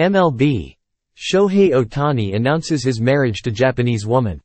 MLB. Shohei Otani announces his marriage to Japanese woman.